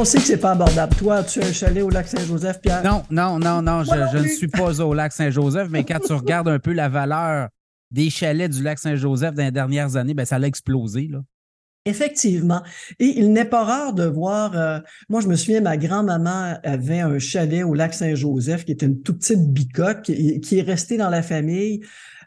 on sait que c'est pas abordable. Toi, tu as un chalet au lac Saint-Joseph, Pierre? Non, non, non, non, je, ne suis pas au lac Saint-Joseph, mais quand tu regardes un peu la valeur des chalets du lac Saint-Joseph dans les dernières années, ben, ça a explosé. Là. Effectivement. Et il n'est pas rare de voir, euh, moi je me souviens, ma grand-maman avait un chalet au lac Saint-Joseph qui était une toute petite bicoque qui, qui est restée dans la famille.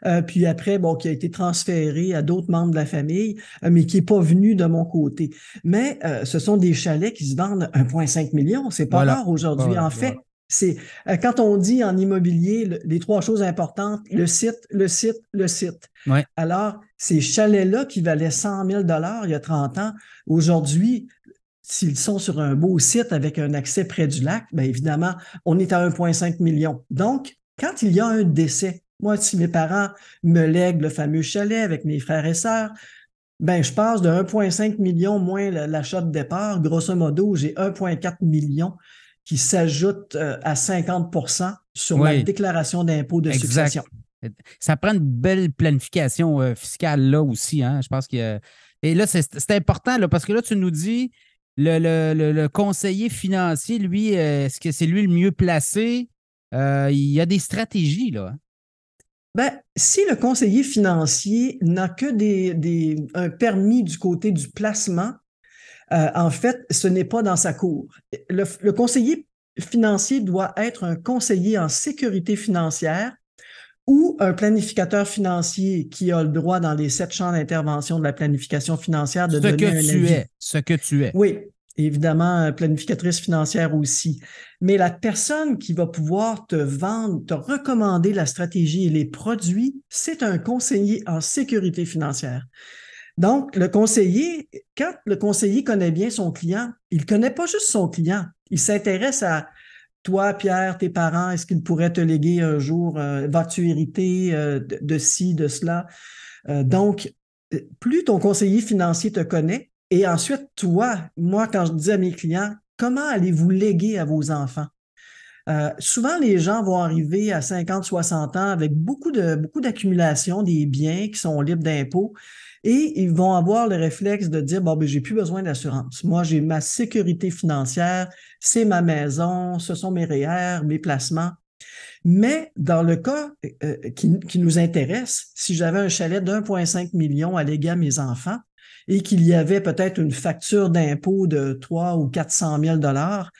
Euh, puis après, bon, qui a été transféré à d'autres membres de la famille, euh, mais qui n'est pas venu de mon côté. Mais ce sont des chalets qui se vendent 1,5 million. C'est pas rare aujourd'hui. en fait, c'est euh, quand on dit en immobilier les trois choses importantes, le site, le site, le site. Alors, ces chalets-là qui valaient 100 000 il y a 30 ans, aujourd'hui, s'ils sont sur un beau site avec un accès près du lac, bien évidemment, on est à 1,5 million. Donc, quand il y a un décès, moi, si mes parents me lèguent le fameux chalet avec mes frères et sœurs, ben, je passe de 1,5 million moins l'achat de départ. Grosso modo, j'ai 1,4 million qui s'ajoute euh, à 50% sur la déclaration d'impôt de succession. Ça prend une belle planification euh, fiscale là aussi. Hein? Je pense que. Et là, c'est important là, parce que là, tu nous dis le, le, conseiller financier, lui, euh, est-ce que c'est lui le mieux placé? il y a des stratégies, là. Hein? Ben, si le conseiller financier n'a que des, des, un permis du côté du placement, euh, en fait, ce n'est pas dans sa cour. Le, conseiller financier doit être un conseiller en sécurité financière ou un planificateur financier qui a le droit dans les sept champs d'intervention de la planification financière de ce donner que un tu es, ce que tu es. Oui, évidemment planificatrice financière aussi. Mais la personne qui va pouvoir te vendre, te recommander la stratégie et les produits, c'est un conseiller en sécurité financière. Donc, le conseiller, quand le conseiller connaît bien son client, il ne connaît pas juste son client, il s'intéresse à toi, Pierre, tes parents, est-ce qu'ils pourraient te léguer un jour, euh, vas-tu hériter euh, de, ci, de cela? Euh, donc, plus ton conseiller financier te connaît, et ensuite, toi, moi, quand je dis à mes clients, comment allez-vous léguer à vos enfants? souvent, les gens vont arriver à 50, 60 ans avec beaucoup beaucoup d'accumulation des biens qui sont libres d'impôts et ils vont avoir le réflexe de dire, bon, ben, j'ai plus besoin d'assurance. Moi, j'ai ma sécurité financière, c'est ma maison, ce sont mes REER, mes placements. Mais dans le cas euh, qui, qui, nous intéresse, si j'avais un chalet d'1,5 million à léguer à mes enfants et qu'il y avait peut-être une facture d'impôt de 3 ou 400 000 dollars,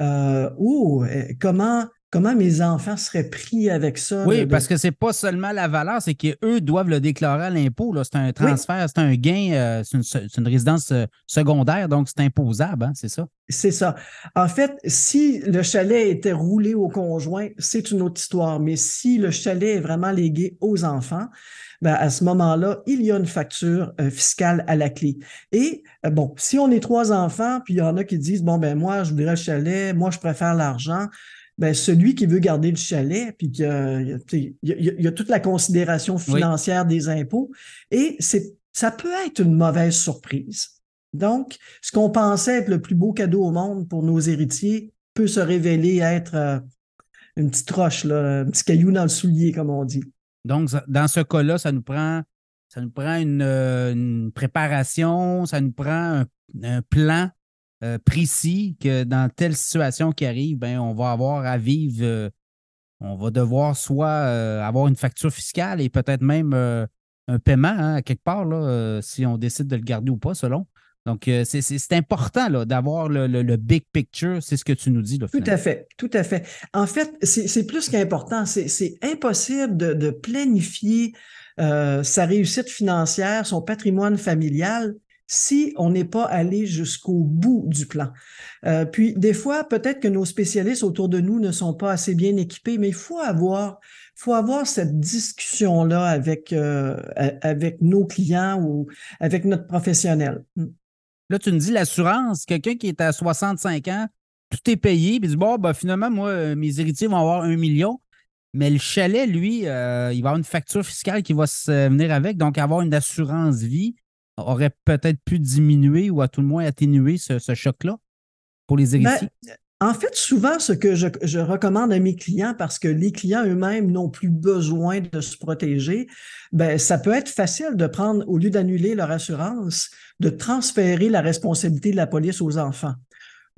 euh, euh, comment comment mes enfants seraient pris avec ça? Oui, parce que c'est pas seulement la valeur, c'est qu'eux doivent le déclarer à l'impôt. C'est un transfert, c'est un gain, euh, c'est une, résidence euh, secondaire, donc c'est imposable, hein, c'est ça? C'est ça. En fait, si le chalet était roulé au conjoint, c'est une autre histoire. Mais si le chalet est vraiment légué aux enfants, ben à ce moment-là, il y a une facture euh, fiscale à la clé. Et bon, si on est trois enfants, puis il y en a qui disent, bon, ben moi, je voudrais le chalet, moi, je préfère l'argent, ben, celui qui veut garder le chalet, puis qu'il y, y, a toute la considération financière des impôts, et c'est, ça peut être une mauvaise surprise. Donc, ce qu'on pensait être le plus beau cadeau au monde pour nos héritiers peut se révéler être euh, une petite roche, là, un petit caillou dans le soulier, comme on dit. Donc, dans ce cas-là, ça nous prend, ça nous prend une, euh, préparation, ça nous prend un plan euh, précis que dans telle situation qui arrive, ben, on va avoir à vivre, euh, on va devoir soit euh, avoir une facture fiscale et peut-être même un paiement hein, à quelque part, là, si on décide de le garder ou pas, selon. Donc, c'est important d'avoir le, big picture, c'est ce que tu nous dis. tout à fait, tout à fait. En fait, c'est plus qu'important. C'est impossible de, planifier sa réussite financière, son patrimoine familial si on n'est pas allé jusqu'au bout du plan. Euh, puis des fois, peut-être que nos spécialistes autour de nous ne sont pas assez bien équipés, mais il faut avoir, faut avoir cette discussion-là avec, euh, avec nos clients ou avec notre professionnel. Hmm. Là, tu me dis l'assurance, quelqu'un qui est à 65 ans, tout est payé, puis dit bon, ben, finalement, moi, euh, mes héritiers vont avoir un million. Mais le chalet, lui, il va avoir une facture fiscale qui va se venir avec, donc avoir une assurance vie aurait peut-être pu diminuer ou à tout le moins atténuer ce, choc-là pour les ben, héritiers? en fait, souvent, ce que je, recommande à mes clients, parce que les clients eux-mêmes n'ont plus besoin de se protéger, ben, ça peut être facile de prendre, au lieu d'annuler leur assurance, de transférer la responsabilité de la police aux enfants.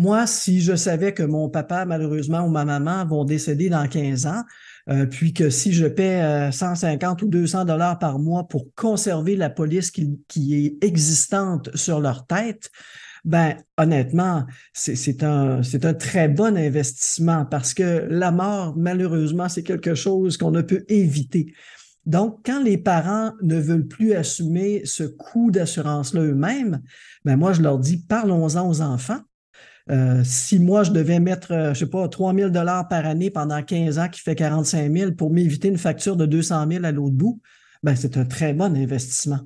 Moi, si je savais que mon papa, malheureusement, ou ma maman vont décéder dans 15 ans, euh, puis que si je paie 150 ou 200 dollars par mois pour conserver la police qui, qui est existante sur leur tête, ben honnêtement, c'est un, un très bon investissement parce que la mort, malheureusement, c'est quelque chose qu'on ne peut éviter. Donc, quand les parents ne veulent plus assumer ce coût d'assurance-là eux-mêmes, ben moi, je leur dis, parlons-en aux enfants. Euh, si moi, je devais mettre, euh, je sais pas, 3 000 par année pendant 15 ans, qui fait 45 000 pour m'éviter une facture de 200 000 à l'autre bout, ben, c'est un très bon investissement.